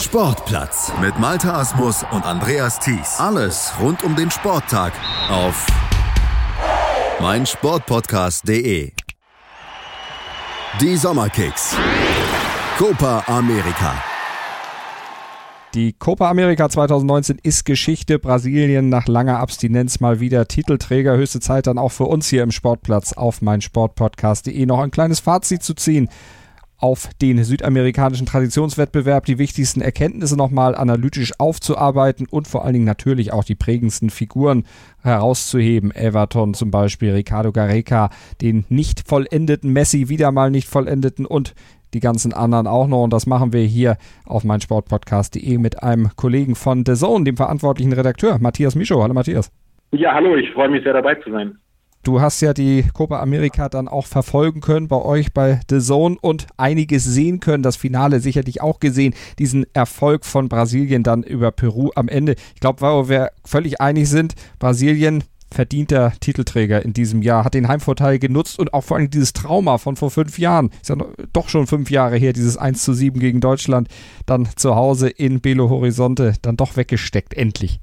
Sportplatz mit Malta Asmus und Andreas Thies. Alles rund um den Sporttag auf meinsportpodcast.de. Die Sommerkicks. Copa America. Die Copa America 2019 ist Geschichte. Brasilien nach langer Abstinenz mal wieder Titelträger. Höchste Zeit dann auch für uns hier im Sportplatz auf meinsportpodcast.de noch ein kleines Fazit zu ziehen auf den südamerikanischen Traditionswettbewerb, die wichtigsten Erkenntnisse nochmal analytisch aufzuarbeiten und vor allen Dingen natürlich auch die prägendsten Figuren herauszuheben. Everton zum Beispiel, Ricardo Gareca, den nicht vollendeten Messi, wieder mal nicht vollendeten und die ganzen anderen auch noch. Und das machen wir hier auf meinsportpodcast.de mit einem Kollegen von The Zone, dem verantwortlichen Redakteur Matthias Micho. Hallo Matthias. Ja, hallo, ich freue mich sehr dabei zu sein. Du hast ja die Copa America dann auch verfolgen können bei euch bei The Zone und einiges sehen können. Das Finale sicherlich auch gesehen. Diesen Erfolg von Brasilien dann über Peru am Ende. Ich glaube, weil wir völlig einig sind, Brasilien verdienter Titelträger in diesem Jahr, hat den Heimvorteil genutzt und auch vor allem dieses Trauma von vor fünf Jahren, ist ja doch schon fünf Jahre her, dieses 1 zu 7 gegen Deutschland, dann zu Hause in Belo Horizonte, dann doch weggesteckt, endlich.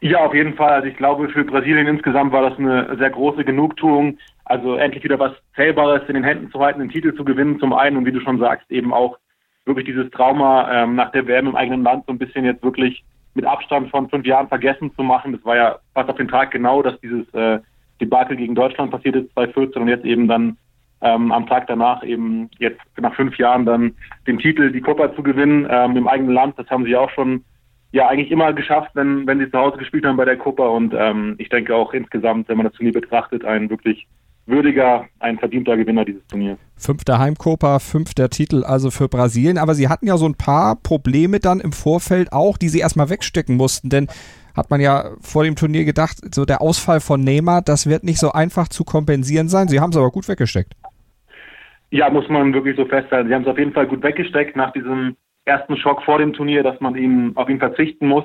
Ja, auf jeden Fall. Also ich glaube, für Brasilien insgesamt war das eine sehr große Genugtuung. Also endlich wieder was Zählbares in den Händen zu halten, den Titel zu gewinnen zum einen und wie du schon sagst, eben auch wirklich dieses Trauma ähm, nach der WM im eigenen Land so ein bisschen jetzt wirklich mit Abstand von fünf Jahren vergessen zu machen. Das war ja fast auf den Tag genau, dass dieses äh, Debakel gegen Deutschland passiert ist, 2014 und jetzt eben dann ähm, am Tag danach eben jetzt nach fünf Jahren dann den Titel, die Copa zu gewinnen ähm, im eigenen Land. Das haben sie auch schon ja eigentlich immer geschafft, wenn, wenn sie zu Hause gespielt haben bei der Copa. Und ähm, ich denke auch insgesamt, wenn man das Turnier betrachtet, ein wirklich würdiger, ein verdienter Gewinner dieses Turnier. Fünfter Heimcopa, fünfter Titel also für Brasilien. Aber sie hatten ja so ein paar Probleme dann im Vorfeld auch, die sie erstmal wegstecken mussten. Denn hat man ja vor dem Turnier gedacht, so der Ausfall von Neymar, das wird nicht so einfach zu kompensieren sein. Sie haben es aber gut weggesteckt. Ja, muss man wirklich so festhalten. Sie haben es auf jeden Fall gut weggesteckt nach diesem ersten Schock vor dem Turnier, dass man ihm auf ihn verzichten muss.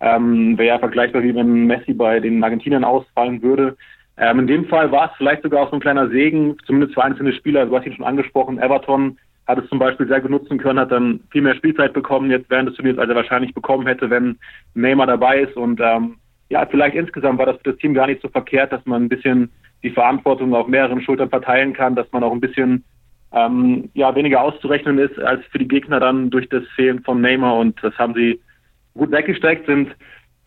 Ähm, Wäre ja vergleichbar wie wenn Messi bei den Argentiniern ausfallen würde. Ähm, in dem Fall war es vielleicht sogar auch so ein kleiner Segen, zumindest für einzelne Spieler. Du hast ihn schon angesprochen, Everton hat es zum Beispiel sehr gut nutzen können, hat dann viel mehr Spielzeit bekommen jetzt während des Turniers, als er wahrscheinlich bekommen hätte, wenn Neymar dabei ist. Und ähm, ja, vielleicht insgesamt war das für das Team gar nicht so verkehrt, dass man ein bisschen die Verantwortung auf mehreren Schultern verteilen kann, dass man auch ein bisschen ähm, ja, weniger auszurechnen ist als für die Gegner dann durch das Fehlen von Neymar und das haben sie gut weggesteckt, sind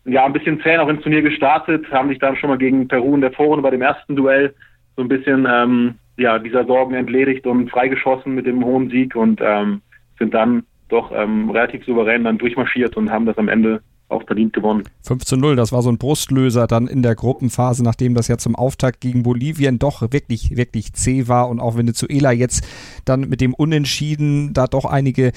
ja ein bisschen zäh auch ins Turnier gestartet, haben sich dann schon mal gegen Peru in der Vorrunde bei dem ersten Duell so ein bisschen ähm, ja, dieser Sorgen entledigt und freigeschossen mit dem hohen Sieg und ähm, sind dann doch ähm, relativ souverän dann durchmarschiert und haben das am Ende auch verdient gewonnen. 5 zu 0, das war so ein Brustlöser dann in der Gruppenphase, nachdem das ja zum Auftakt gegen Bolivien doch wirklich, wirklich zäh war und auch Venezuela jetzt dann mit dem Unentschieden da doch einige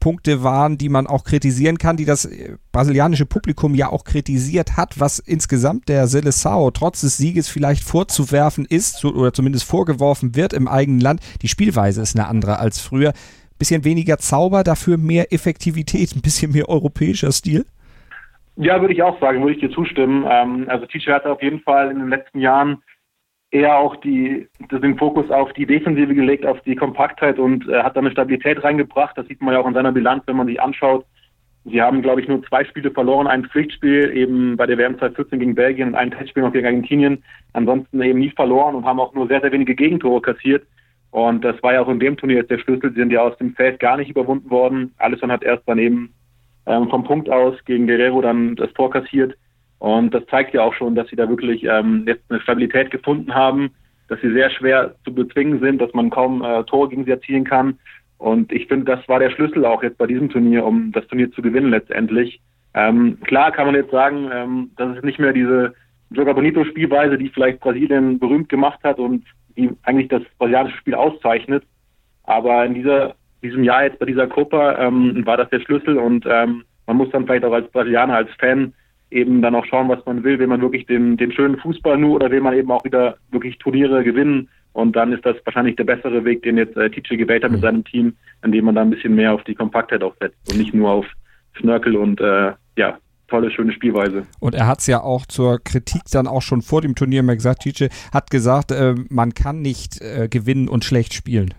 Punkte waren, die man auch kritisieren kann, die das äh, brasilianische Publikum ja auch kritisiert hat, was insgesamt der Seleção trotz des Sieges vielleicht vorzuwerfen ist oder zumindest vorgeworfen wird im eigenen Land. Die Spielweise ist eine andere als früher. Bisschen weniger Zauber, dafür mehr Effektivität, ein bisschen mehr europäischer Stil. Ja, würde ich auch sagen, würde ich dir zustimmen. Ähm, also Teacher hat auf jeden Fall in den letzten Jahren eher auch die, den Fokus auf die Defensive gelegt, auf die Kompaktheit und äh, hat dann eine Stabilität reingebracht. Das sieht man ja auch in seiner Bilanz, wenn man sich anschaut. Sie haben, glaube ich, nur zwei Spiele verloren, ein Pflichtspiel eben bei der WM 2014 gegen Belgien und ein Testspiel noch gegen Argentinien. Ansonsten eben nie verloren und haben auch nur sehr, sehr wenige Gegentore kassiert. Und das war ja auch in dem Turnier jetzt der Schlüssel. Sie sind ja aus dem Feld gar nicht überwunden worden. Alisson hat erst dann eben ähm, vom Punkt aus gegen Guerrero dann das Tor kassiert. Und das zeigt ja auch schon, dass sie da wirklich ähm, jetzt eine Stabilität gefunden haben, dass sie sehr schwer zu bezwingen sind, dass man kaum äh, Tore gegen sie erzielen kann. Und ich finde, das war der Schlüssel auch jetzt bei diesem Turnier, um das Turnier zu gewinnen letztendlich. Ähm, klar kann man jetzt sagen, ähm, das ist nicht mehr diese Joga Bonito Spielweise, die vielleicht Brasilien berühmt gemacht hat und die eigentlich das brasilianische Spiel auszeichnet. Aber in dieser diesem Jahr jetzt bei dieser Copa ähm, war das der Schlüssel und ähm, man muss dann vielleicht auch als Brasilianer, als Fan eben dann auch schauen, was man will. Will man wirklich den, den schönen Fußball nur oder will man eben auch wieder wirklich Turniere gewinnen? Und dann ist das wahrscheinlich der bessere Weg, den jetzt äh, TJ gewählt hat mit mhm. seinem Team, indem man da ein bisschen mehr auf die Kompaktheit auch setzt und nicht nur auf Schnörkel und äh, ja, tolle, schöne Spielweise. Und er hat es ja auch zur Kritik dann auch schon vor dem Turnier mal gesagt, TJ hat gesagt, äh, man kann nicht äh, gewinnen und schlecht spielen.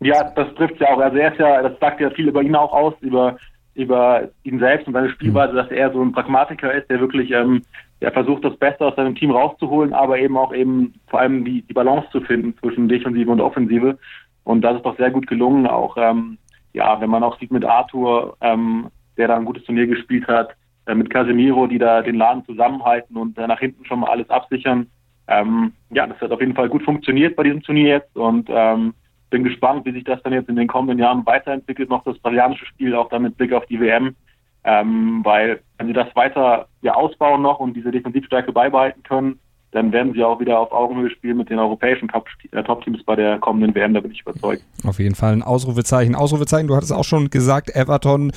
Ja, das trifft ja auch. Also er ist ja, das sagt ja viel über ihn auch aus, über, über ihn selbst und seine Spielweise, dass er so ein Pragmatiker ist, der wirklich, ähm, der versucht, das Beste aus seinem Team rauszuholen, aber eben auch eben vor allem die, die Balance zu finden zwischen Defensive und Offensive. Und das ist doch sehr gut gelungen. Auch, ähm, ja, wenn man auch sieht mit Arthur, ähm, der da ein gutes Turnier gespielt hat, äh, mit Casemiro, die da den Laden zusammenhalten und äh, nach hinten schon mal alles absichern. Ähm, ja, das hat auf jeden Fall gut funktioniert bei diesem Turnier jetzt und ähm, bin gespannt, wie sich das dann jetzt in den kommenden Jahren weiterentwickelt, noch das brasilianische Spiel, auch dann mit Blick auf die WM. Ähm, weil wenn sie das weiter ja, ausbauen noch und diese Defensivstärke beibehalten können, dann werden sie auch wieder auf Augenhöhe spielen mit den europäischen äh, Top-Teams bei der kommenden WM, da bin ich überzeugt. Auf jeden Fall ein Ausrufezeichen. Ausrufezeichen, du hattest auch schon gesagt, Everton,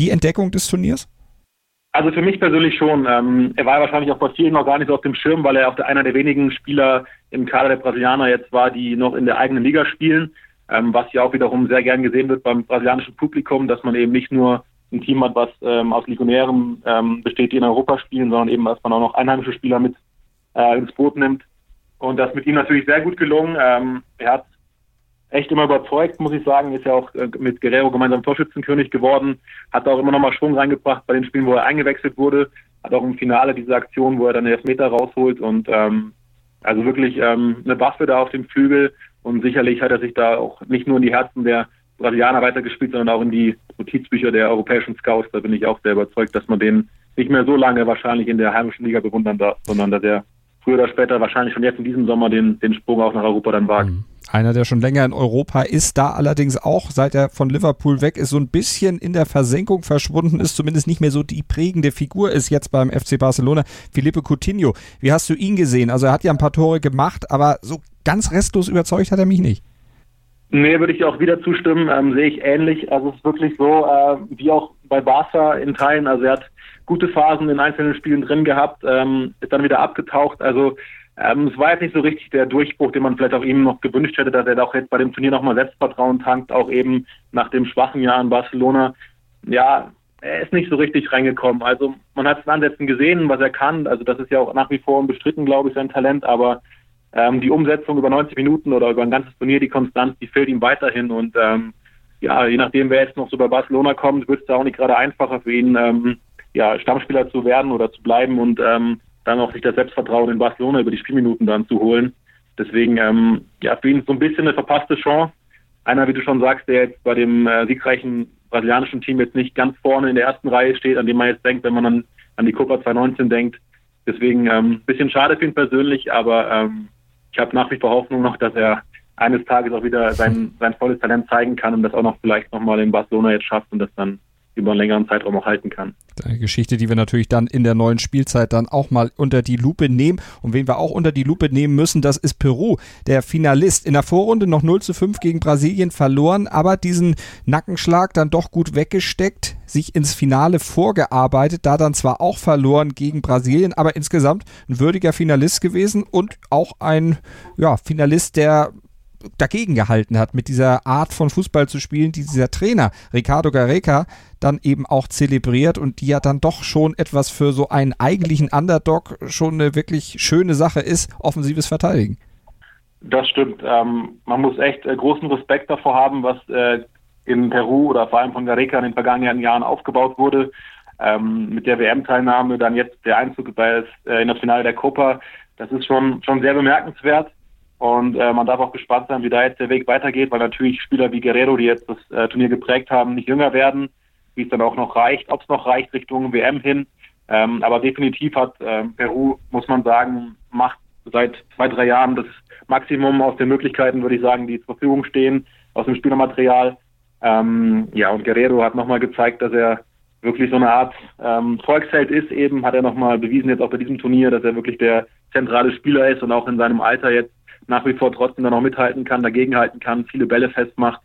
die Entdeckung des Turniers? Also für mich persönlich schon. Ähm, er war wahrscheinlich auch bei vielen noch gar nicht so auf dem Schirm, weil er auch einer der wenigen Spieler im Kader der Brasilianer jetzt war, die noch in der eigenen Liga spielen. Ähm, was ja auch wiederum sehr gern gesehen wird beim brasilianischen Publikum, dass man eben nicht nur ein Team hat, was ähm, aus Legionären ähm, besteht, die in Europa spielen, sondern eben, dass man auch noch einheimische Spieler mit äh, ins Boot nimmt. Und das mit ihm natürlich sehr gut gelungen. Ähm, er hat echt immer überzeugt, muss ich sagen. Ist ja auch äh, mit Guerrero gemeinsam Torschützenkönig geworden. Hat auch immer noch mal Schwung reingebracht bei den Spielen, wo er eingewechselt wurde. Hat auch im Finale diese Aktion, wo er dann den Elfmeter rausholt und ähm, also wirklich ähm, eine Waffe da auf dem Flügel. Und sicherlich hat er sich da auch nicht nur in die Herzen der Brasilianer weitergespielt, sondern auch in die Notizbücher der europäischen Scouts. Da bin ich auch sehr überzeugt, dass man den nicht mehr so lange wahrscheinlich in der heimischen Liga bewundern darf, sondern dass er früher oder später wahrscheinlich schon jetzt in diesem Sommer den, den Sprung auch nach Europa dann wagt. Mhm. Einer, der schon länger in Europa ist, da allerdings auch, seit er von Liverpool weg ist, so ein bisschen in der Versenkung verschwunden ist, zumindest nicht mehr so die prägende Figur ist jetzt beim FC Barcelona, Felipe Coutinho. Wie hast du ihn gesehen? Also er hat ja ein paar Tore gemacht, aber so ganz restlos überzeugt hat er mich nicht. Nee, würde ich auch wieder zustimmen, ähm, sehe ich ähnlich. Also es ist wirklich so, äh, wie auch bei Barca in Teilen. Also er hat gute Phasen in einzelnen Spielen drin gehabt, ähm, ist dann wieder abgetaucht. Also ähm, es war jetzt nicht so richtig der Durchbruch, den man vielleicht auch ihm noch gewünscht hätte, dass er auch jetzt bei dem Turnier nochmal Selbstvertrauen tankt, auch eben nach dem schwachen Jahr in Barcelona. Ja, er ist nicht so richtig reingekommen. Also man hat es in Ansätzen gesehen, was er kann. Also das ist ja auch nach wie vor unbestritten, glaube ich, sein Talent. Aber ähm, die Umsetzung über 90 Minuten oder über ein ganzes Turnier, die Konstanz, die fehlt ihm weiterhin. Und ähm, ja, je nachdem, wer jetzt noch so bei Barcelona kommt, wird es da auch nicht gerade einfacher für ihn, ähm, ja, Stammspieler zu werden oder zu bleiben und ähm, dann auch sich das Selbstvertrauen in Barcelona über die Spielminuten dann zu holen. Deswegen, ähm, ja, für ihn so ein bisschen eine verpasste Chance. Einer, wie du schon sagst, der jetzt bei dem äh, siegreichen brasilianischen Team jetzt nicht ganz vorne in der ersten Reihe steht, an dem man jetzt denkt, wenn man dann an die Copa 2019 denkt. Deswegen ähm, bisschen schade für ihn persönlich, aber ähm, ich habe nach wie vor Hoffnung noch, dass er eines Tages auch wieder sein, sein volles Talent zeigen kann und das auch noch vielleicht nochmal in Barcelona jetzt schafft und das dann über einen längeren Zeitraum auch halten kann. Eine Geschichte, die wir natürlich dann in der neuen Spielzeit dann auch mal unter die Lupe nehmen. Und wen wir auch unter die Lupe nehmen müssen, das ist Peru, der Finalist. In der Vorrunde noch 0 zu 5 gegen Brasilien verloren, aber diesen Nackenschlag dann doch gut weggesteckt, sich ins Finale vorgearbeitet, da dann zwar auch verloren gegen Brasilien, aber insgesamt ein würdiger Finalist gewesen und auch ein ja, Finalist, der dagegen gehalten hat, mit dieser Art von Fußball zu spielen, die dieser Trainer Ricardo Gareca dann eben auch zelebriert und die ja dann doch schon etwas für so einen eigentlichen Underdog schon eine wirklich schöne Sache ist, offensives Verteidigen. Das stimmt. Ähm, man muss echt äh, großen Respekt davor haben, was äh, in Peru oder vor allem von Gareca in den vergangenen Jahren aufgebaut wurde. Ähm, mit der WM-Teilnahme, dann jetzt der Einzug bei, äh, in das Finale der Copa. Das ist schon, schon sehr bemerkenswert. Und äh, man darf auch gespannt sein, wie da jetzt der Weg weitergeht, weil natürlich Spieler wie Guerrero, die jetzt das äh, Turnier geprägt haben, nicht jünger werden, wie es dann auch noch reicht, ob es noch reicht Richtung WM hin. Ähm, aber definitiv hat äh, Peru, muss man sagen, macht seit zwei, drei Jahren das Maximum aus den Möglichkeiten, würde ich sagen, die zur Verfügung stehen, aus dem Spielermaterial. Ähm, ja, und Guerrero hat nochmal gezeigt, dass er wirklich so eine Art ähm, Volksheld ist eben, hat er nochmal bewiesen jetzt auch bei diesem Turnier, dass er wirklich der zentrale Spieler ist und auch in seinem Alter jetzt nach wie vor trotzdem dann noch mithalten kann, dagegenhalten kann, viele Bälle festmacht.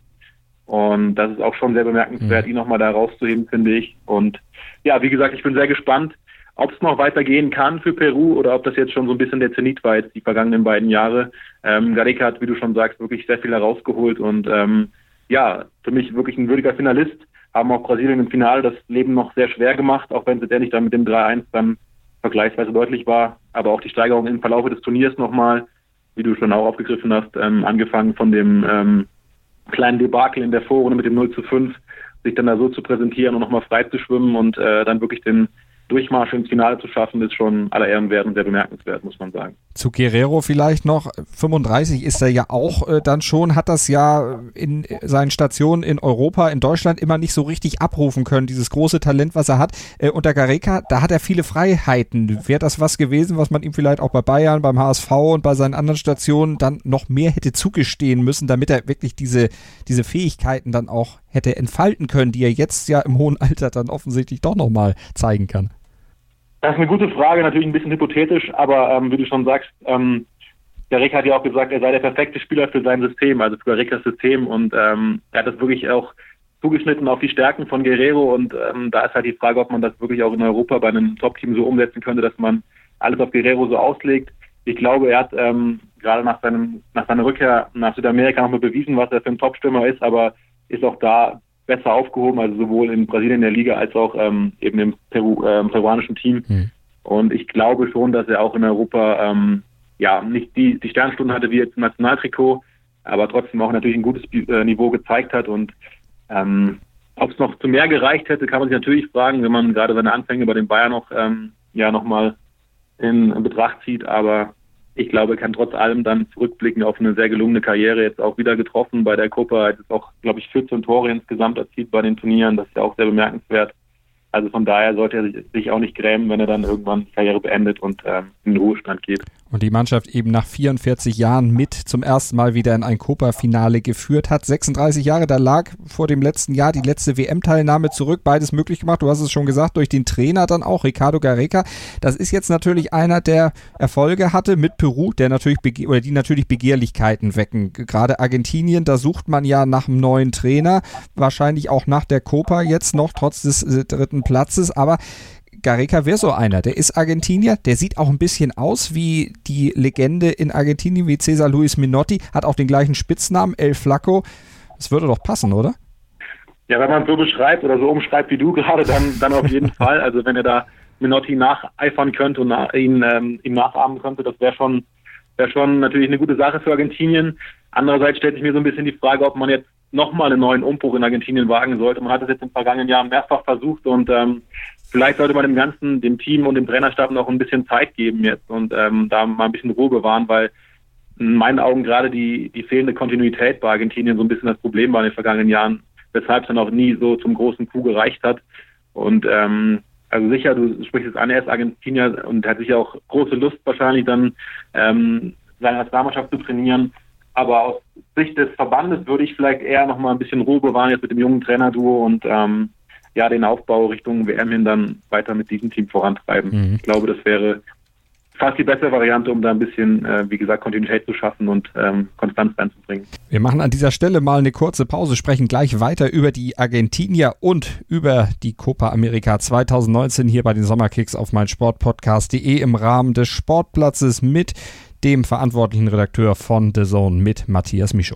Und das ist auch schon sehr bemerkenswert, mhm. ihn nochmal da rauszuheben, finde ich. Und ja, wie gesagt, ich bin sehr gespannt, ob es noch weitergehen kann für Peru oder ob das jetzt schon so ein bisschen der Zenit war jetzt die vergangenen beiden Jahre. Ähm, Gareca hat, wie du schon sagst, wirklich sehr viel herausgeholt und ähm, ja, für mich wirklich ein würdiger Finalist. Haben auch Brasilien im Finale das Leben noch sehr schwer gemacht, auch wenn es letztendlich dann mit dem 3-1 dann vergleichsweise deutlich war. Aber auch die Steigerung im Verlauf des Turniers nochmal wie du schon auch aufgegriffen hast, ähm, angefangen von dem ähm, kleinen Debakel in der Vorrunde mit dem 0 zu 5, sich dann da so zu präsentieren und nochmal frei zu schwimmen und äh, dann wirklich den Durchmarsch ins Finale zu schaffen, ist schon aller Ehren wert und sehr bemerkenswert, muss man sagen. Zu Guerrero vielleicht noch. 35 ist er ja auch äh, dann schon, hat das ja in seinen Stationen in Europa, in Deutschland immer nicht so richtig abrufen können, dieses große Talent, was er hat. Äh, unter Gareca, da hat er viele Freiheiten. Wäre das was gewesen, was man ihm vielleicht auch bei Bayern, beim HSV und bei seinen anderen Stationen dann noch mehr hätte zugestehen müssen, damit er wirklich diese, diese Fähigkeiten dann auch hätte entfalten können, die er jetzt ja im hohen Alter dann offensichtlich doch nochmal zeigen kann? Das ist eine gute Frage, natürlich ein bisschen hypothetisch, aber ähm, wie du schon sagst, ähm, der Rick hat ja auch gesagt, er sei der perfekte Spieler für sein System, also für Rickers System und ähm, er hat das wirklich auch zugeschnitten auf die Stärken von Guerrero und ähm, da ist halt die Frage, ob man das wirklich auch in Europa bei einem Top-Team so umsetzen könnte, dass man alles auf Guerrero so auslegt. Ich glaube, er hat ähm, gerade nach seinem nach seiner Rückkehr nach Südamerika nochmal bewiesen, was er für ein Top-Stürmer ist, aber ist auch da besser aufgehoben, also sowohl in Brasilien in der Liga als auch ähm, eben im Peru, äh, peruanischen Team. Mhm. Und ich glaube schon, dass er auch in Europa ähm, ja nicht die, die Sternstunden hatte wie jetzt im Nationaltrikot, aber trotzdem auch natürlich ein gutes äh, Niveau gezeigt hat. Und ähm, ob es noch zu mehr gereicht hätte, kann man sich natürlich fragen, wenn man gerade seine Anfänge bei den Bayern noch ähm, ja nochmal in, in Betracht zieht. Aber ich glaube, er kann trotz allem dann zurückblicken auf eine sehr gelungene Karriere, jetzt auch wieder getroffen bei der Copa, jetzt auch, glaube ich, 14 Tore insgesamt erzielt bei den Turnieren, das ist ja auch sehr bemerkenswert. Also von daher sollte er sich auch nicht grämen, wenn er dann irgendwann die Karriere beendet und ähm, in den Ruhestand geht. Und die Mannschaft eben nach 44 Jahren mit zum ersten Mal wieder in ein Copa-Finale geführt hat. 36 Jahre, da lag vor dem letzten Jahr die letzte WM-Teilnahme zurück. Beides möglich gemacht. Du hast es schon gesagt, durch den Trainer dann auch, Ricardo Gareca. Das ist jetzt natürlich einer, der Erfolge hatte mit Peru, der natürlich oder die natürlich Begehrlichkeiten wecken. Gerade Argentinien, da sucht man ja nach einem neuen Trainer. Wahrscheinlich auch nach der Copa jetzt noch, trotz des äh, dritten Platzes. Aber Gareca wäre so einer. Der ist Argentinier, der sieht auch ein bisschen aus wie die Legende in Argentinien, wie Cesar Luis Minotti, hat auch den gleichen Spitznamen, El Flaco. Das würde doch passen, oder? Ja, wenn man es so beschreibt oder so umschreibt wie du gerade, dann, dann auf jeden Fall. Also wenn er da Minotti nacheifern könnte und nach, ihn, ähm, ihm nachahmen könnte, das wäre schon, wäre schon natürlich eine gute Sache für Argentinien. Andererseits stellt sich mir so ein bisschen die Frage, ob man jetzt nochmal einen neuen Umbruch in Argentinien wagen sollte. Man hat das jetzt den vergangenen Jahren mehrfach versucht und ähm, vielleicht sollte man dem Ganzen, dem Team und dem Trainerstab noch ein bisschen Zeit geben jetzt und ähm, da mal ein bisschen Ruhe bewahren, weil in meinen Augen gerade die, die fehlende Kontinuität bei Argentinien so ein bisschen das Problem war in den vergangenen Jahren, weshalb es dann auch nie so zum großen Coup gereicht hat. Und ähm, also sicher, du sprichst es an, er ist Argentinier und hat sicher auch große Lust wahrscheinlich dann ähm, seine Nationalmannschaft zu trainieren. Aber aus Sicht des Verbandes würde ich vielleicht eher noch mal ein bisschen Ruhe bewahren jetzt mit dem jungen Trainerduo und ähm, ja den Aufbau Richtung WM hin dann weiter mit diesem Team vorantreiben. Mhm. Ich glaube, das wäre fast die beste Variante, um da ein bisschen, äh, wie gesagt, Kontinuität zu schaffen und ähm, Konstanz reinzubringen. Wir machen an dieser Stelle mal eine kurze Pause, sprechen gleich weiter über die Argentinier und über die Copa America 2019 hier bei den Sommerkicks auf meinsportpodcast.de im Rahmen des Sportplatzes mit dem verantwortlichen Redakteur von The Zone mit Matthias Micho.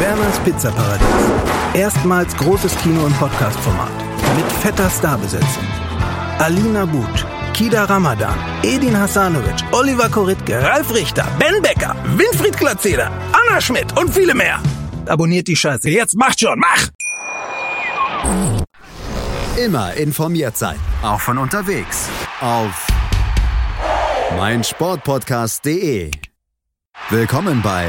Werners Pizzaparadies. Erstmals großes Kino- und Podcast-Format. Mit fetter Starbesetzung. Alina But, Kida Ramadan, Edin Hasanovic, Oliver Koritke, Ralf Richter, Ben Becker, Winfried Glatzeder, Anna Schmidt und viele mehr. Abonniert die Scheiße. Jetzt macht schon, mach! Immer informiert sein. Auch von unterwegs. Auf meinsportpodcast.de. Willkommen bei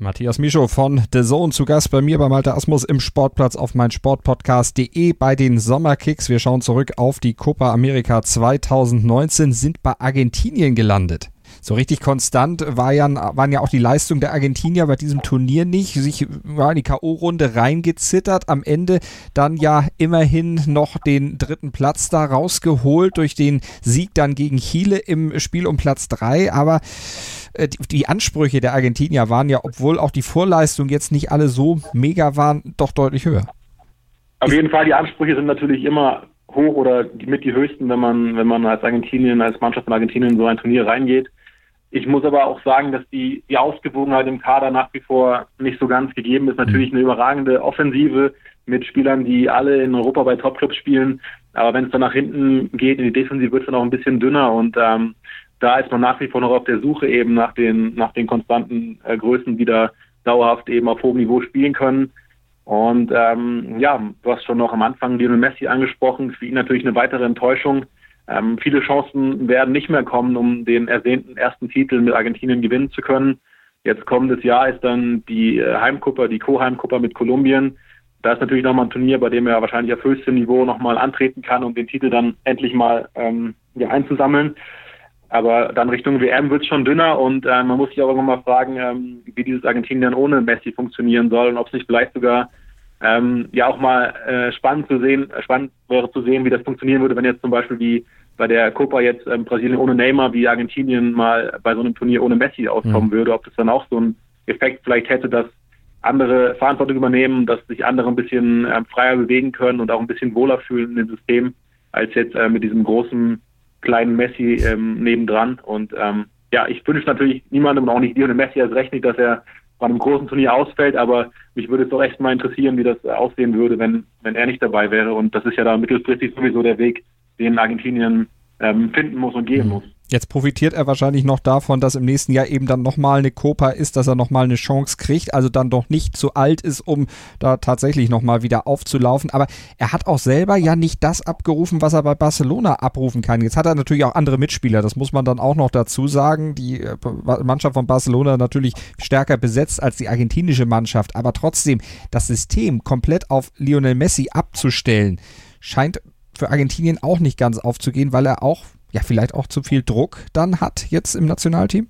Matthias Mischow von The Zone zu Gast bei mir bei Malte Asmus im Sportplatz auf mein Sportpodcast.de bei den Sommerkicks. Wir schauen zurück auf die Copa America 2019, sind bei Argentinien gelandet. So richtig konstant war ja, waren ja auch die Leistungen der Argentinier bei diesem Turnier nicht. Sich war in die K.O.-Runde reingezittert. Am Ende dann ja immerhin noch den dritten Platz da rausgeholt durch den Sieg dann gegen Chile im Spiel um Platz drei. Aber äh, die, Ansprüche der Argentinier waren ja, obwohl auch die Vorleistung jetzt nicht alle so mega waren, doch deutlich höher. Auf jeden Fall, die Ansprüche sind natürlich immer hoch oder mit die höchsten, wenn man, wenn man als Argentinien, als Mannschaft von Argentinien in so ein Turnier reingeht. Ich muss aber auch sagen, dass die, die Ausgewogenheit im Kader nach wie vor nicht so ganz gegeben ist. Natürlich eine überragende Offensive mit Spielern, die alle in Europa bei Topclubs spielen. Aber wenn es dann nach hinten geht, in die Defensive wird es dann auch ein bisschen dünner und ähm, da ist man nach wie vor noch auf der Suche eben nach den, nach den konstanten äh, Größen, die da dauerhaft eben auf hohem Niveau spielen können. Und ähm, ja, du hast schon noch am Anfang Lionel Messi angesprochen, für ihn natürlich eine weitere Enttäuschung. Ähm, viele Chancen werden nicht mehr kommen, um den ersehnten ersten Titel mit Argentinien gewinnen zu können. Jetzt kommendes Jahr ist dann die äh, Heimkupper, die Co-Heimkupper mit Kolumbien. Da ist natürlich nochmal ein Turnier, bei dem er wahrscheinlich auf höchstem Niveau nochmal antreten kann, um den Titel dann endlich mal ähm, ja, einzusammeln. Aber dann Richtung WM wird es schon dünner und äh, man muss sich auch irgendwann mal fragen, ähm, wie dieses Argentinien ohne Messi funktionieren soll und ob es nicht vielleicht sogar ähm, ja auch mal äh, spannend zu sehen, äh, spannend wäre zu sehen, wie das funktionieren würde, wenn jetzt zum Beispiel wie bei der Copa jetzt ähm, Brasilien ohne Neymar, wie Argentinien mal bei so einem Turnier ohne Messi auskommen mhm. würde, ob das dann auch so einen Effekt vielleicht hätte, dass andere Verantwortung übernehmen, dass sich andere ein bisschen äh, freier bewegen können und auch ein bisschen wohler fühlen in dem System, als jetzt äh, mit diesem großen kleinen Messi ähm, nebendran. Und ähm, ja, ich wünsche natürlich niemandem und auch nicht Lionel Messi als recht nicht, dass er bei einem großen Turnier ausfällt, aber mich würde es doch echt mal interessieren, wie das aussehen würde, wenn, wenn er nicht dabei wäre. Und das ist ja da mittelfristig sowieso der Weg, den Argentinien ähm, finden muss und gehen mhm. muss. Jetzt profitiert er wahrscheinlich noch davon, dass im nächsten Jahr eben dann nochmal eine Copa ist, dass er nochmal eine Chance kriegt, also dann doch nicht zu alt ist, um da tatsächlich nochmal wieder aufzulaufen. Aber er hat auch selber ja nicht das abgerufen, was er bei Barcelona abrufen kann. Jetzt hat er natürlich auch andere Mitspieler, das muss man dann auch noch dazu sagen. Die äh, Mannschaft von Barcelona natürlich stärker besetzt als die argentinische Mannschaft, aber trotzdem das System komplett auf Lionel Messi abzustellen, scheint für Argentinien auch nicht ganz aufzugehen, weil er auch ja vielleicht auch zu viel Druck dann hat jetzt im Nationalteam?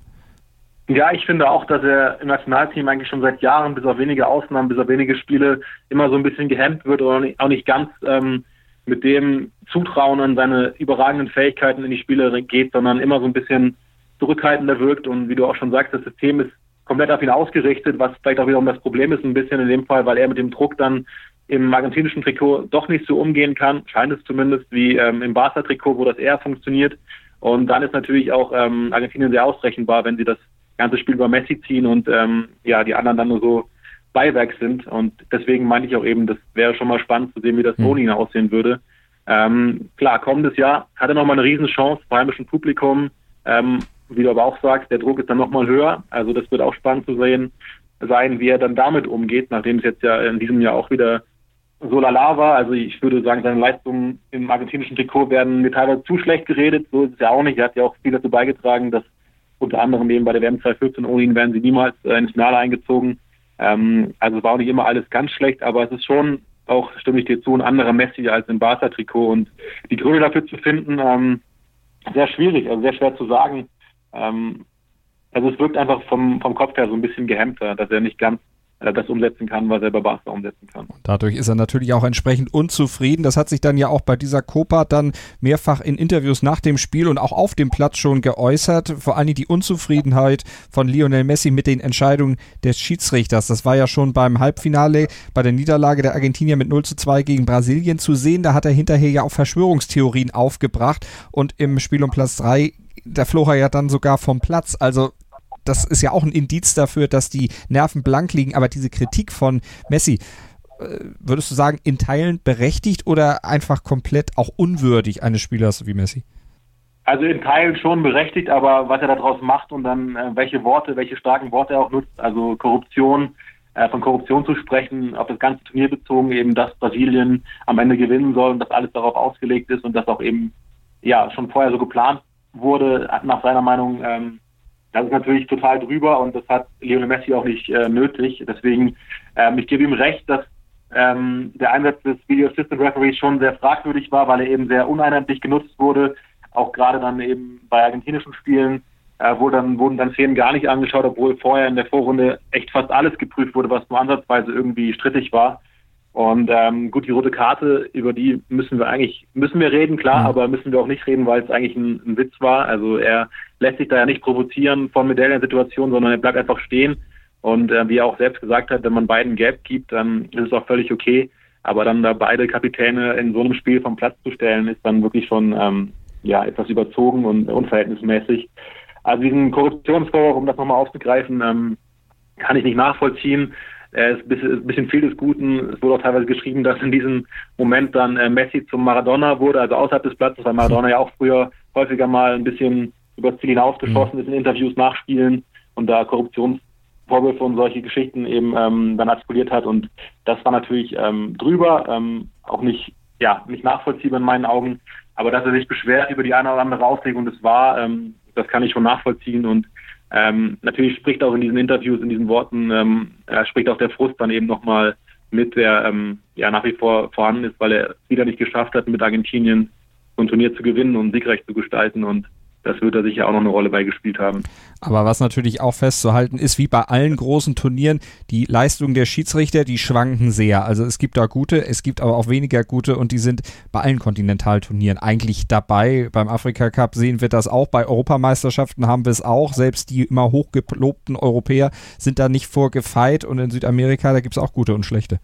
Ja, ich finde auch, dass er im Nationalteam eigentlich schon seit Jahren, bis auf wenige Ausnahmen, bis auf wenige Spiele, immer so ein bisschen gehemmt wird oder auch nicht ganz ähm, mit dem Zutrauen an seine überragenden Fähigkeiten in die Spiele geht, sondern immer so ein bisschen zurückhaltender wirkt. Und wie du auch schon sagst, das System ist komplett auf ihn ausgerichtet, was vielleicht auch wiederum das Problem ist, ein bisschen in dem Fall, weil er mit dem Druck dann im argentinischen Trikot doch nicht so umgehen kann, scheint es zumindest wie ähm, im Barca-Trikot, wo das eher funktioniert. Und dann ist natürlich auch ähm, Argentinien sehr ausrechenbar, wenn sie das ganze Spiel über Messi ziehen und ähm, ja, die anderen dann nur so Beiwerk sind. Und deswegen meine ich auch eben, das wäre schon mal spannend zu sehen, wie das mhm. ohne ihn aussehen würde. Ähm, klar, kommendes Jahr hat er nochmal eine Riesenchance vor heimischem Publikum. Ähm, wie du aber auch sagst, der Druck ist dann nochmal höher. Also das wird auch spannend zu sehen sein, wie er dann damit umgeht, nachdem es jetzt ja in diesem Jahr auch wieder so lala war. Also ich würde sagen, seine Leistungen im argentinischen Trikot werden mir teilweise zu schlecht geredet. So ist es ja auch nicht. Er hat ja auch viel dazu beigetragen, dass unter anderem eben bei der WM 2014 ohne ihn wären sie niemals äh, ins Finale eingezogen. Ähm, also es war auch nicht immer alles ganz schlecht, aber es ist schon auch, stimme ich dir zu, ein anderer Messi als im Barca-Trikot. Und die Gründe dafür zu finden, ähm, sehr schwierig, also sehr schwer zu sagen. Ähm, also es wirkt einfach vom, vom Kopf her so ein bisschen gehemmter, dass er nicht ganz das umsetzen kann, was er bei Barca umsetzen kann. Dadurch ist er natürlich auch entsprechend unzufrieden. Das hat sich dann ja auch bei dieser Copa dann mehrfach in Interviews nach dem Spiel und auch auf dem Platz schon geäußert. Vor allem die Unzufriedenheit von Lionel Messi mit den Entscheidungen des Schiedsrichters. Das war ja schon beim Halbfinale bei der Niederlage der Argentinier mit 0 zu 2 gegen Brasilien zu sehen. Da hat er hinterher ja auch Verschwörungstheorien aufgebracht und im Spiel um Platz 3 da floh er ja dann sogar vom Platz. Also das ist ja auch ein Indiz dafür, dass die Nerven blank liegen. Aber diese Kritik von Messi, äh, würdest du sagen, in Teilen berechtigt oder einfach komplett auch unwürdig eines Spielers wie Messi? Also in Teilen schon berechtigt, aber was er daraus macht und dann äh, welche Worte, welche starken Worte er auch nutzt, also Korruption, äh, von Korruption zu sprechen, auf das ganze Turnier bezogen, eben, dass Brasilien am Ende gewinnen soll und dass alles darauf ausgelegt ist und das auch eben ja schon vorher so geplant wurde, nach seiner Meinung ähm, das ist natürlich total drüber und das hat Lionel Messi auch nicht äh, nötig. Deswegen, ähm, ich gebe ihm recht, dass ähm, der Einsatz des Video Assistant Referees schon sehr fragwürdig war, weil er eben sehr uneinheitlich genutzt wurde. Auch gerade dann eben bei argentinischen Spielen äh, wo dann, wurden dann Szenen gar nicht angeschaut, obwohl vorher in der Vorrunde echt fast alles geprüft wurde, was nur ansatzweise irgendwie strittig war. Und ähm, gut, die rote Karte, über die müssen wir eigentlich, müssen wir reden, klar, mhm. aber müssen wir auch nicht reden, weil es eigentlich ein, ein, Witz war. Also er lässt sich da ja nicht provozieren von Medaillensituationen, sondern er bleibt einfach stehen. Und äh, wie er auch selbst gesagt hat, wenn man beiden Gelb gibt, dann ist es auch völlig okay. Aber dann da beide Kapitäne in so einem Spiel vom Platz zu stellen, ist dann wirklich schon ähm, ja etwas überzogen und unverhältnismäßig. Also diesen Korruptionsvorwurf, um das nochmal aufzugreifen, ähm, kann ich nicht nachvollziehen. Er ist ein bisschen viel des Guten. Es wurde auch teilweise geschrieben, dass in diesem Moment dann äh, Messi zum Maradona wurde, also außerhalb des Platzes, weil Maradona ja auch früher häufiger mal ein bisschen über das Ziel hinausgeschossen mhm. ist in Interviews, Nachspielen und da Korruptionsvorwürfe und solche Geschichten eben ähm, dann artikuliert hat. Und das war natürlich ähm, drüber, ähm, auch nicht, ja, nicht nachvollziehbar in meinen Augen. Aber dass er sich beschwert über die eine oder andere Auslegung, das war, ähm, das kann ich schon nachvollziehen und ähm, natürlich spricht auch in diesen Interviews, in diesen Worten, ähm, äh, spricht auch der Frust dann eben nochmal mit, der ähm, ja nach wie vor vorhanden ist, weil er es wieder nicht geschafft hat, mit Argentinien so ein Turnier zu gewinnen und siegreich zu gestalten und das wird da sicher auch noch eine Rolle beigespielt haben. Aber was natürlich auch festzuhalten ist, wie bei allen großen Turnieren, die Leistungen der Schiedsrichter, die schwanken sehr. Also es gibt da gute, es gibt aber auch weniger gute und die sind bei allen Kontinentalturnieren eigentlich dabei. Beim Afrika Cup sehen wir das auch, bei Europameisterschaften haben wir es auch. Selbst die immer hochgelobten Europäer sind da nicht vorgefeit und in Südamerika, da gibt es auch gute und schlechte.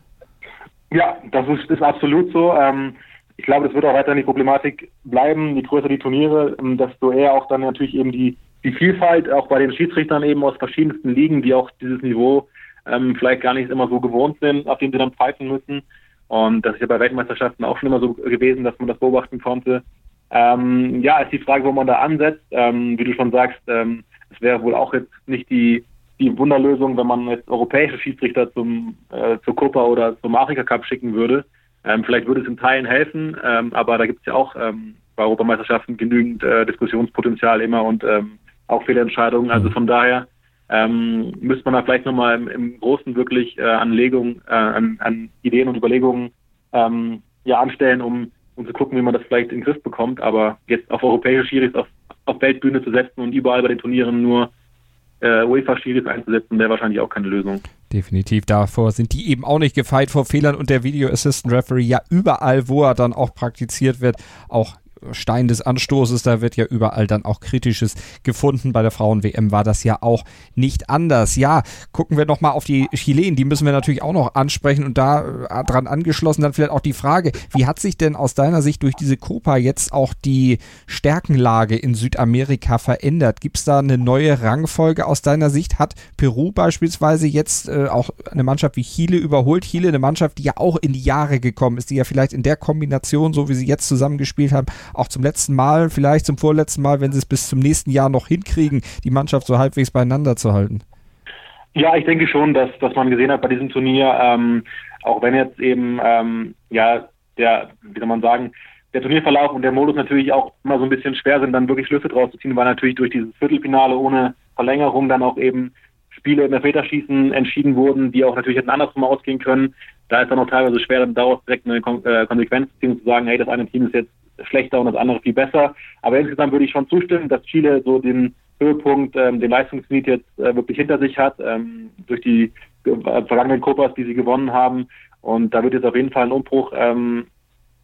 Ja, das ist, ist absolut so. Ähm, ich glaube, das wird auch weiterhin die Problematik bleiben. Je größer die Turniere, ähm, desto eher auch dann natürlich eben die, die Vielfalt, auch bei den Schiedsrichtern eben aus verschiedensten Ligen, die auch dieses Niveau ähm, vielleicht gar nicht immer so gewohnt sind, auf dem sie dann pfeifen müssen. Und das ist ja bei Weltmeisterschaften auch schon immer so gewesen, dass man das beobachten konnte. Ähm, ja, ist die Frage, wo man da ansetzt. Ähm, wie du schon sagst, ähm, es wäre wohl auch jetzt nicht die, die Wunderlösung, wenn man jetzt europäische Schiedsrichter zum, äh, zur Copa oder zum Afrika Cup schicken würde. Ähm, vielleicht würde es in Teilen helfen, ähm, aber da gibt es ja auch ähm, bei Europameisterschaften genügend äh, Diskussionspotenzial immer und ähm, auch Fehlentscheidungen. Also von daher ähm, müsste man da vielleicht nochmal im, im Großen wirklich äh, Anlegungen, äh, an, an Ideen und Überlegungen ähm, ja, anstellen, um, um zu gucken, wie man das vielleicht in den Griff bekommt. Aber jetzt auf europäische Schiris auf, auf Weltbühne zu setzen und überall bei den Turnieren nur äh, UEFA-Schiris einzusetzen, wäre wahrscheinlich auch keine Lösung. Definitiv. Davor sind die eben auch nicht gefeit vor Fehlern und der Video Assistant Referee ja überall, wo er dann auch praktiziert wird, auch Stein des Anstoßes, da wird ja überall dann auch Kritisches gefunden. Bei der Frauen-WM war das ja auch nicht anders. Ja, gucken wir nochmal auf die Chilen, die müssen wir natürlich auch noch ansprechen und da äh, dran angeschlossen dann vielleicht auch die Frage, wie hat sich denn aus deiner Sicht durch diese Copa jetzt auch die Stärkenlage in Südamerika verändert? Gibt es da eine neue Rangfolge aus deiner Sicht? Hat Peru beispielsweise jetzt äh, auch eine Mannschaft wie Chile überholt? Chile, eine Mannschaft, die ja auch in die Jahre gekommen ist, die ja vielleicht in der Kombination, so wie sie jetzt zusammengespielt haben, auch zum letzten Mal, vielleicht zum vorletzten Mal, wenn sie es bis zum nächsten Jahr noch hinkriegen, die Mannschaft so halbwegs beieinander zu halten? Ja, ich denke schon, dass, dass man gesehen hat bei diesem Turnier, ähm, auch wenn jetzt eben, ähm, ja, der, wie soll man sagen, der Turnierverlauf und der Modus natürlich auch immer so ein bisschen schwer sind, dann wirklich Schlüsse draus zu ziehen, weil natürlich durch dieses Viertelfinale ohne Verlängerung dann auch eben Spiele im Elfmeterschießen entschieden wurden, die auch natürlich hätten andersrum ausgehen können. Da ist dann auch teilweise schwer, dann daraus direkt eine Kon äh, Konsequenz zu ziehen zu sagen, hey, das eine Team ist jetzt schlechter und das andere viel besser. Aber insgesamt würde ich schon zustimmen, dass Chile so den Höhepunkt, ähm, den Leistungsgebiet jetzt äh, wirklich hinter sich hat, ähm, durch die äh, vergangenen Copas, die sie gewonnen haben. Und da wird jetzt auf jeden Fall ein Umbruch ähm,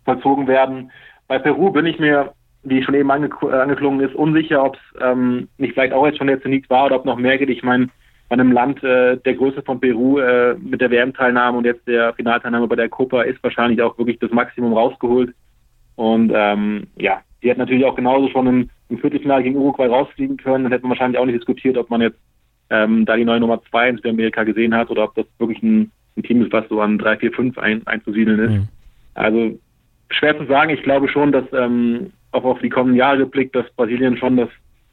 vollzogen werden. Bei Peru bin ich mir, wie schon eben ange angeklungen ist, unsicher, ob es ähm, nicht vielleicht auch jetzt schon der Zenit war oder ob noch mehr geht. Ich meine, bei einem Land äh, der Größe von Peru äh, mit der WM-Teilnahme und jetzt der Finalteilnahme bei der Copa ist wahrscheinlich auch wirklich das Maximum rausgeholt. Und ähm, ja, die hätten natürlich auch genauso schon im, im Viertelfinale gegen Uruguay rausfliegen können. Dann hätte man wahrscheinlich auch nicht diskutiert, ob man jetzt ähm, da die neue Nummer zwei in Südamerika gesehen hat oder ob das wirklich ein, ein Team ist, was so an drei, vier, fünf ein, einzusiedeln ist. Mhm. Also schwer zu sagen. Ich glaube schon, dass ähm, auch auf die kommenden Jahre geblickt, dass Brasilien schon das,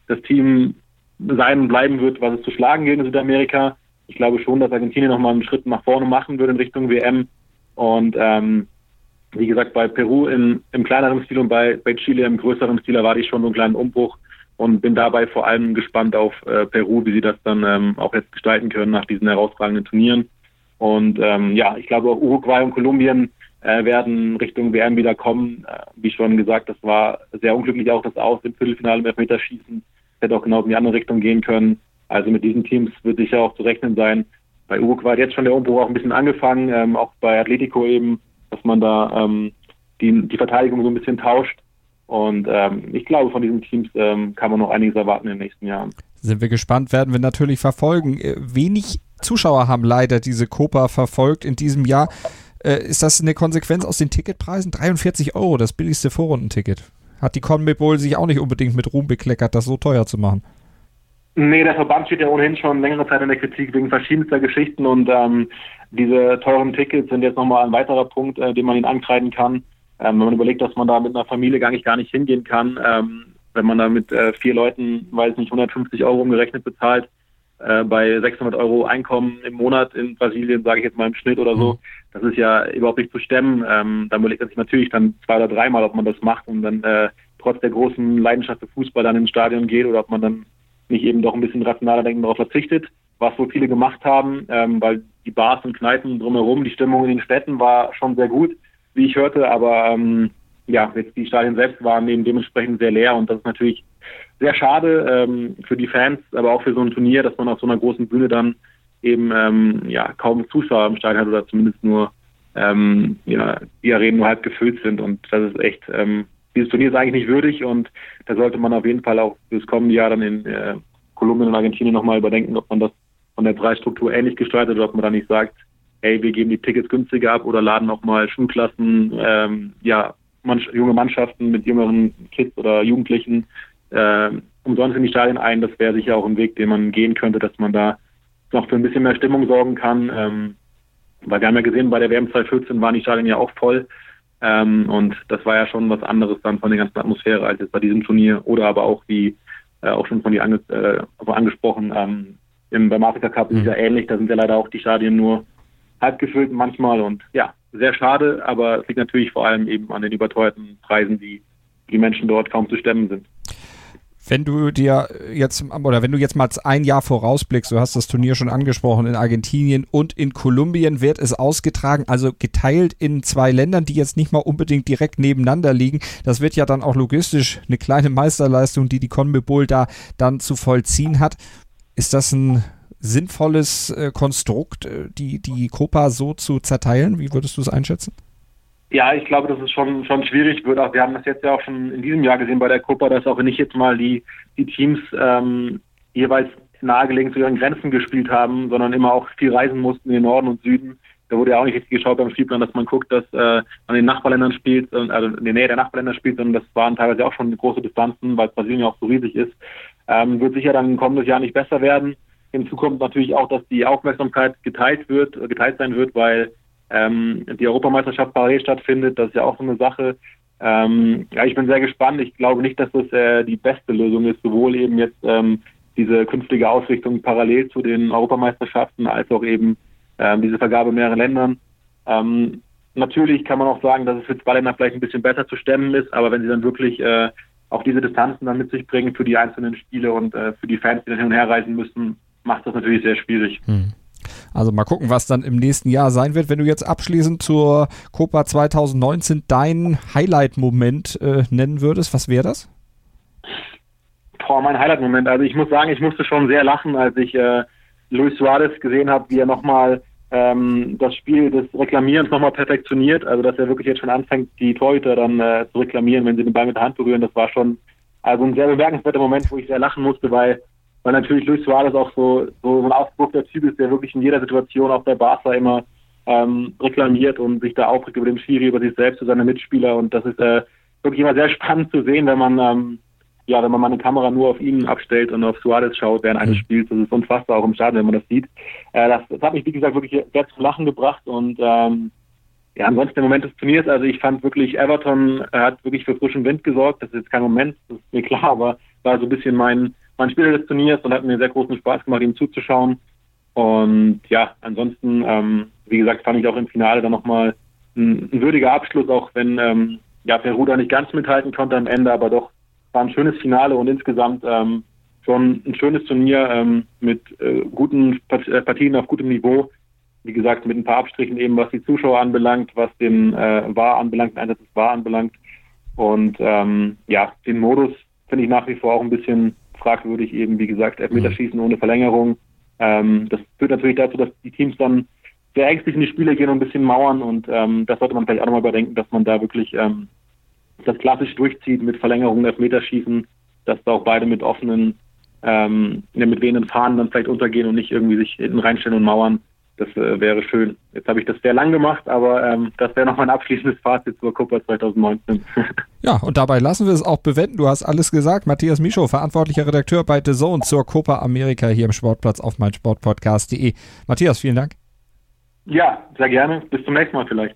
das Team sein und bleiben wird, was es zu schlagen gilt in Südamerika. Ich glaube schon, dass Argentinien nochmal einen Schritt nach vorne machen würde in Richtung WM. Und ähm, wie gesagt, bei Peru in, im kleineren Stil und bei, bei Chile im größeren Stil erwarte ich schon so einen kleinen Umbruch. und bin dabei vor allem gespannt auf äh, Peru, wie sie das dann ähm, auch jetzt gestalten können nach diesen herausragenden Turnieren. Und ähm, ja, ich glaube auch Uruguay und Kolumbien äh, werden Richtung WM wieder kommen. Äh, wie schon gesagt, das war sehr unglücklich auch das Aus im Viertelfinale im Elfmeterschießen. Hätte auch genau in die andere Richtung gehen können. Also mit diesen Teams wird sicher auch zu rechnen sein. Bei Uruguay hat jetzt schon der Umbruch auch ein bisschen angefangen, ähm, auch bei Atletico eben, dass man da ähm, die, die Verteidigung so ein bisschen tauscht. Und ähm, ich glaube, von diesen Teams ähm, kann man noch einiges erwarten in den nächsten Jahren. Sind wir gespannt, werden wir natürlich verfolgen. Äh, wenig Zuschauer haben leider diese Copa verfolgt in diesem Jahr. Äh, ist das eine Konsequenz aus den Ticketpreisen? 43 Euro, das billigste Vorrundenticket. Hat die CONMEBOL sich auch nicht unbedingt mit Ruhm bekleckert, das so teuer zu machen? Nee, der Verband steht ja ohnehin schon längere Zeit in der Kritik wegen verschiedenster Geschichten und ähm, diese teuren Tickets sind jetzt nochmal ein weiterer Punkt, äh, den man ihnen ankreiden kann. Ähm, wenn man überlegt, dass man da mit einer Familie gar nicht, gar nicht hingehen kann, ähm, wenn man da mit äh, vier Leuten, weiß nicht, 150 Euro umgerechnet bezahlt, äh, bei 600 Euro Einkommen im Monat in Brasilien, sage ich jetzt mal im Schnitt oder so, mhm. das ist ja überhaupt nicht zu stemmen. Ähm, dann überlegt man sich natürlich dann zwei oder dreimal, ob man das macht und dann äh, trotz der großen Leidenschaft für Fußball dann ins Stadion geht oder ob man dann nicht eben doch ein bisschen rationaler denken darauf verzichtet, was wohl viele gemacht haben, ähm, weil die Bars und Kneipen drumherum, die Stimmung in den Städten war schon sehr gut wie ich hörte, aber ähm, ja, jetzt die Stadien selbst waren eben dementsprechend sehr leer und das ist natürlich sehr schade ähm, für die Fans, aber auch für so ein Turnier, dass man auf so einer großen Bühne dann eben ähm, ja kaum Zuschauer im Stadion hat oder zumindest nur ähm, ja, die Arenen nur halb gefüllt sind und das ist echt ähm, dieses Turnier ist eigentlich nicht würdig und da sollte man auf jeden Fall auch fürs kommende Jahr dann in äh, Kolumbien und Argentinien nochmal überdenken, ob man das von der Preisstruktur ähnlich gestaltet oder ob man da nicht sagt, hey, wir geben die Tickets günstiger ab oder laden auch mal Schulklassen, ähm, ja, manch, junge Mannschaften mit jüngeren Kids oder Jugendlichen äh, umsonst in die Stadien ein. Das wäre sicher auch ein Weg, den man gehen könnte, dass man da noch für ein bisschen mehr Stimmung sorgen kann. Ähm, weil wir haben ja gesehen, bei der WM 2014 waren die Stadien ja auch voll. Ähm, und das war ja schon was anderes dann von der ganzen Atmosphäre als jetzt bei diesem Turnier. Oder aber auch, wie äh, auch schon von dir ange äh, angesprochen, ähm, im, beim Afrika Cup ist es ja mhm. ähnlich. Da sind ja leider auch die Stadien nur halb gefüllt manchmal und ja, sehr schade, aber es liegt natürlich vor allem eben an den überteuerten Preisen, die die Menschen dort kaum zu stemmen sind. Wenn du dir jetzt, oder wenn du jetzt mal ein Jahr vorausblickst, du hast das Turnier schon angesprochen, in Argentinien und in Kolumbien wird es ausgetragen, also geteilt in zwei Ländern, die jetzt nicht mal unbedingt direkt nebeneinander liegen. Das wird ja dann auch logistisch eine kleine Meisterleistung, die die CONMEBOL da dann zu vollziehen hat. Ist das ein sinnvolles äh, Konstrukt, äh, die, die Copa so zu zerteilen? Wie würdest du es einschätzen? Ja, ich glaube, dass es schon, schon schwierig wird. Auch wir haben das jetzt ja auch schon in diesem Jahr gesehen bei der Copa, dass auch nicht jetzt mal die, die Teams ähm, jeweils nahegelegen zu ihren Grenzen gespielt haben, sondern immer auch viel reisen mussten in den Norden und Süden. Da wurde ja auch nicht richtig geschaut beim Spielplan, dass man guckt, dass äh, man in den Nachbarländern spielt, also in der Nähe der Nachbarländer spielt, sondern das waren teilweise auch schon große Distanzen, weil Brasilien ja auch so riesig ist. Ähm, wird sicher dann kommendes Jahr nicht besser werden. Hinzu kommt natürlich auch, dass die Aufmerksamkeit geteilt wird, geteilt sein wird, weil ähm, die Europameisterschaft parallel stattfindet. Das ist ja auch so eine Sache. Ähm, ja, ich bin sehr gespannt. Ich glaube nicht, dass das äh, die beste Lösung ist, sowohl eben jetzt ähm, diese künftige Ausrichtung parallel zu den Europameisterschaften als auch eben ähm, diese Vergabe mehreren Ländern. Ähm, natürlich kann man auch sagen, dass es für zwei Länder vielleicht ein bisschen besser zu stemmen ist, aber wenn sie dann wirklich äh, auch diese Distanzen dann mit sich bringen für die einzelnen Spiele und äh, für die Fans, die dann hin und her reisen müssen, macht das natürlich sehr schwierig. Hm. Also mal gucken, was dann im nächsten Jahr sein wird. Wenn du jetzt abschließend zur Copa 2019 deinen Highlight-Moment äh, nennen würdest, was wäre das? Boah, mein Highlight-Moment. Also ich muss sagen, ich musste schon sehr lachen, als ich äh, Luis Suarez gesehen habe, wie er nochmal ähm, das Spiel des Reklamierens nochmal perfektioniert. Also dass er wirklich jetzt schon anfängt, die Torhüter dann äh, zu reklamieren, wenn sie den Ball mit der Hand berühren. Das war schon also ein sehr bemerkenswerter Moment, wo ich sehr lachen musste, weil weil natürlich Luis Suarez auch so, so ein ausgedruckter Typ ist, der wirklich in jeder Situation auch bei Barca immer ähm, reklamiert und sich da aufregt über den Schiri, über sich selbst, über seine Mitspieler und das ist äh, wirklich immer sehr spannend zu sehen, wenn man ähm, ja, wenn man mal eine Kamera nur auf ihn abstellt und auf Suarez schaut während eines mhm. Spiels, das ist unfassbar auch im Stadion, wenn man das sieht. Äh, das, das hat mich, wie gesagt, wirklich sehr zum Lachen gebracht und ähm, ja, ansonsten der Moment des Turniers, also ich fand wirklich, Everton hat wirklich für frischen Wind gesorgt. Das ist jetzt kein Moment, das ist mir klar, aber war so ein bisschen mein, mein Spieler des Turniers und hat mir sehr großen Spaß gemacht, ihm zuzuschauen. Und ja, ansonsten, ähm, wie gesagt, fand ich auch im Finale dann nochmal ein, ein würdiger Abschluss, auch wenn ähm, ja, Peru da nicht ganz mithalten konnte am Ende, aber doch war ein schönes Finale und insgesamt ähm, schon ein schönes Turnier ähm, mit äh, guten äh, Partien auf gutem Niveau. Wie gesagt, mit ein paar Abstrichen eben, was die Zuschauer anbelangt, was den äh, War anbelangt, den Einsatz des War anbelangt. Und ähm, ja, den Modus finde ich nach wie vor auch ein bisschen fragwürdig, eben wie gesagt, Elfmeterschießen mhm. ohne Verlängerung. Ähm, das führt natürlich dazu, dass die Teams dann sehr ängstlich in die Spiele gehen und ein bisschen mauern und ähm, das sollte man vielleicht auch nochmal überdenken, dass man da wirklich ähm, das klassisch durchzieht mit Verlängerung, Elfmeterschießen, dass da auch beide mit offenen, ähm, mit wehenden Fahnen dann vielleicht untergehen und nicht irgendwie sich hinten reinstellen und mauern. Das äh, wäre schön. Jetzt habe ich das sehr lang gemacht, aber ähm, das wäre noch mein abschließendes Fazit zur Copa 2019. ja, und dabei lassen wir es auch bewenden. Du hast alles gesagt. Matthias Micho, verantwortlicher Redakteur bei The Zone zur Copa America hier im Sportplatz auf meinsportpodcast.de. Matthias, vielen Dank. Ja, sehr gerne. Bis zum nächsten Mal vielleicht.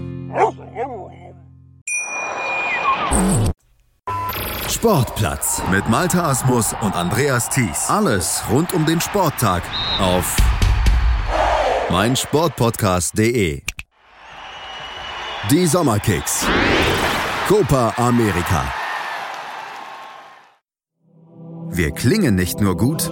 Sportplatz mit Malta Asmus und Andreas Thies. Alles rund um den Sporttag auf meinsportpodcast.de. Die Sommerkicks. Copa America. Wir klingen nicht nur gut